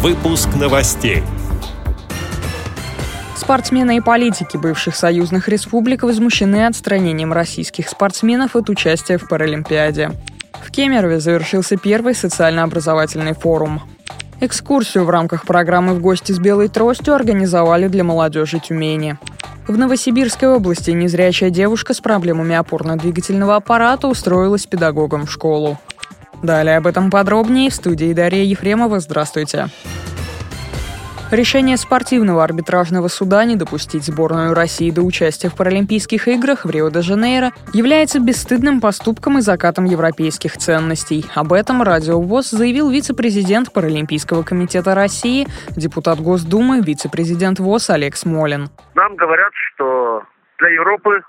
Выпуск новостей. Спортсмены и политики бывших союзных республик возмущены отстранением российских спортсменов от участия в Паралимпиаде. В Кемерове завершился первый социально-образовательный форум. Экскурсию в рамках программы «В гости с белой тростью» организовали для молодежи Тюмени. В Новосибирской области незрячая девушка с проблемами опорно-двигательного аппарата устроилась педагогом в школу. Далее об этом подробнее в студии Дарья Ефремова. Здравствуйте. Решение спортивного арбитражного суда не допустить сборную России до участия в Паралимпийских играх в Рио-де-Жанейро является бесстыдным поступком и закатом европейских ценностей. Об этом Радио ВОЗ заявил вице-президент Паралимпийского комитета России, депутат Госдумы, вице-президент ВОЗ Олег Смолин. Нам говорят, что для Европы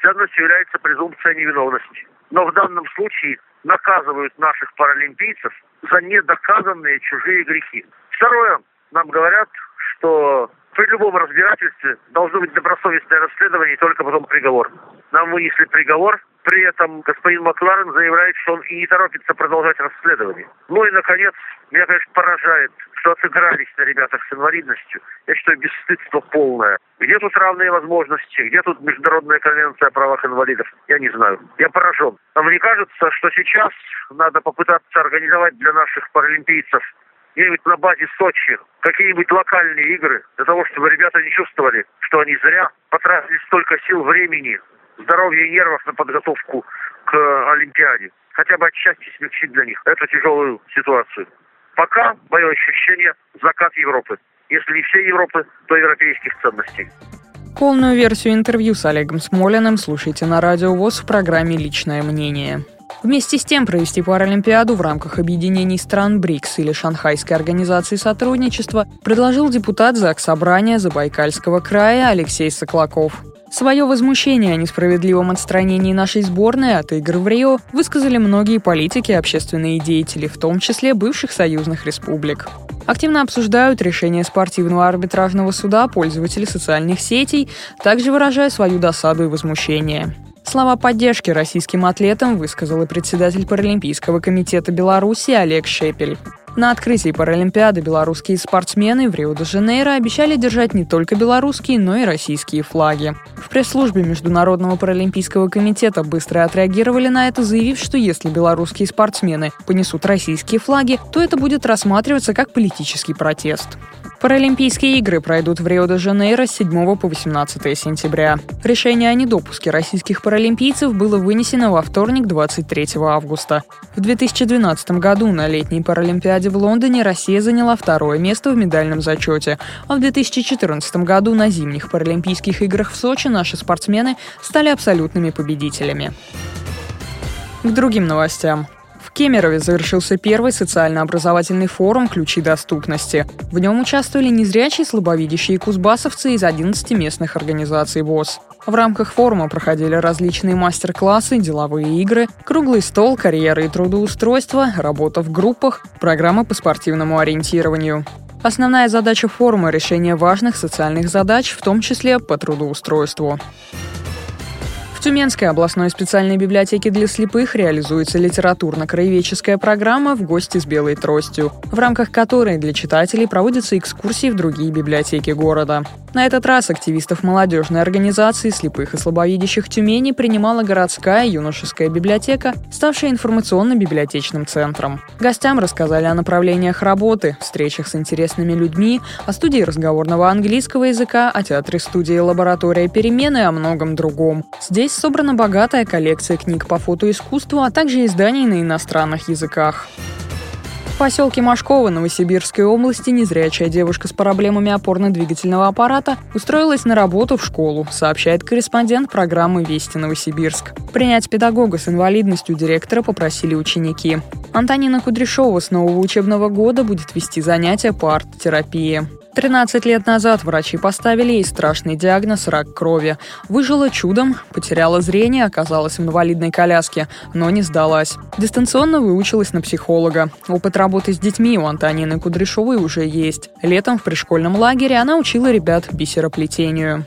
ценностью является презумпция невиновности. Но в данном случае наказывают наших паралимпийцев за недоказанные чужие грехи. Второе, нам говорят, что при любом разбирательстве должно быть добросовестное расследование и только потом приговор. Нам вынесли приговор, при этом господин Макларен заявляет, что он и не торопится продолжать расследование. Ну и, наконец, меня, конечно, поражает, что отыгрались на ребятах с инвалидностью. Я считаю, бесстыдство полное. Где тут равные возможности? Где тут Международная конвенция о правах инвалидов? Я не знаю. Я поражен. А мне кажется, что сейчас надо попытаться организовать для наших паралимпийцев где-нибудь на базе Сочи какие-нибудь локальные игры, для того, чтобы ребята не чувствовали, что они зря потратили столько сил, времени, здоровья и нервов на подготовку к Олимпиаде. Хотя бы отчасти смягчить для них эту тяжелую ситуацию. Пока, мое ощущение, закат Европы. Если не всей Европы, то европейских ценностей. Полную версию интервью с Олегом Смолиным слушайте на Радио ВОЗ в программе «Личное мнение». Вместе с тем провести Паралимпиаду в рамках объединений стран БРИКС или Шанхайской организации сотрудничества предложил депутат ЗАГС Собрания Забайкальского края Алексей Соклаков. Свое возмущение о несправедливом отстранении нашей сборной от игр в Рио высказали многие политики и общественные деятели, в том числе бывших союзных республик. Активно обсуждают решение спортивного арбитражного суда пользователи социальных сетей, также выражая свою досаду и возмущение. Слова поддержки российским атлетам высказал и председатель Паралимпийского комитета Беларуси Олег Шепель. На открытии Паралимпиады белорусские спортсмены в Рио-де-Жанейро обещали держать не только белорусские, но и российские флаги. В пресс-службе Международного паралимпийского комитета быстро отреагировали на это, заявив, что если белорусские спортсмены понесут российские флаги, то это будет рассматриваться как политический протест. Паралимпийские игры пройдут в Рио-де-Жанейро с 7 по 18 сентября. Решение о недопуске российских паралимпийцев было вынесено во вторник, 23 августа. В 2012 году на летней Паралимпиаде в Лондоне Россия заняла второе место в медальном зачете, а в 2014 году на зимних Паралимпийских играх в Сочи наши спортсмены стали абсолютными победителями. К другим новостям. Кемерове завершился первый социально-образовательный форум «Ключи доступности». В нем участвовали незрячие, слабовидящие кузбассовцы из 11 местных организаций ВОЗ. В рамках форума проходили различные мастер-классы, деловые игры, круглый стол, карьеры и трудоустройство, работа в группах, программы по спортивному ориентированию. Основная задача форума – решение важных социальных задач, в том числе по трудоустройству. В Тюменской областной специальной библиотеке для слепых реализуется литературно-краеведческая программа «В гости с белой тростью», в рамках которой для читателей проводятся экскурсии в другие библиотеки города. На этот раз активистов молодежной организации слепых и слабовидящих Тюмени принимала городская юношеская библиотека, ставшая информационно-библиотечным центром. Гостям рассказали о направлениях работы, встречах с интересными людьми, о студии разговорного английского языка, о театре-студии «Лаборатория перемены» и о многом другом. Здесь Здесь собрана богатая коллекция книг по фотоискусству, а также изданий на иностранных языках. В поселке Машково Новосибирской области незрячая девушка с проблемами опорно-двигательного аппарата устроилась на работу в школу, сообщает корреспондент программы «Вести Новосибирск». Принять педагога с инвалидностью директора попросили ученики. Антонина Кудряшова с нового учебного года будет вести занятия по арт-терапии. 13 лет назад врачи поставили ей страшный диагноз – рак крови. Выжила чудом, потеряла зрение, оказалась в инвалидной коляске, но не сдалась. Дистанционно выучилась на психолога. Опыт работы с детьми у Антонины Кудряшовой уже есть. Летом в пришкольном лагере она учила ребят бисероплетению.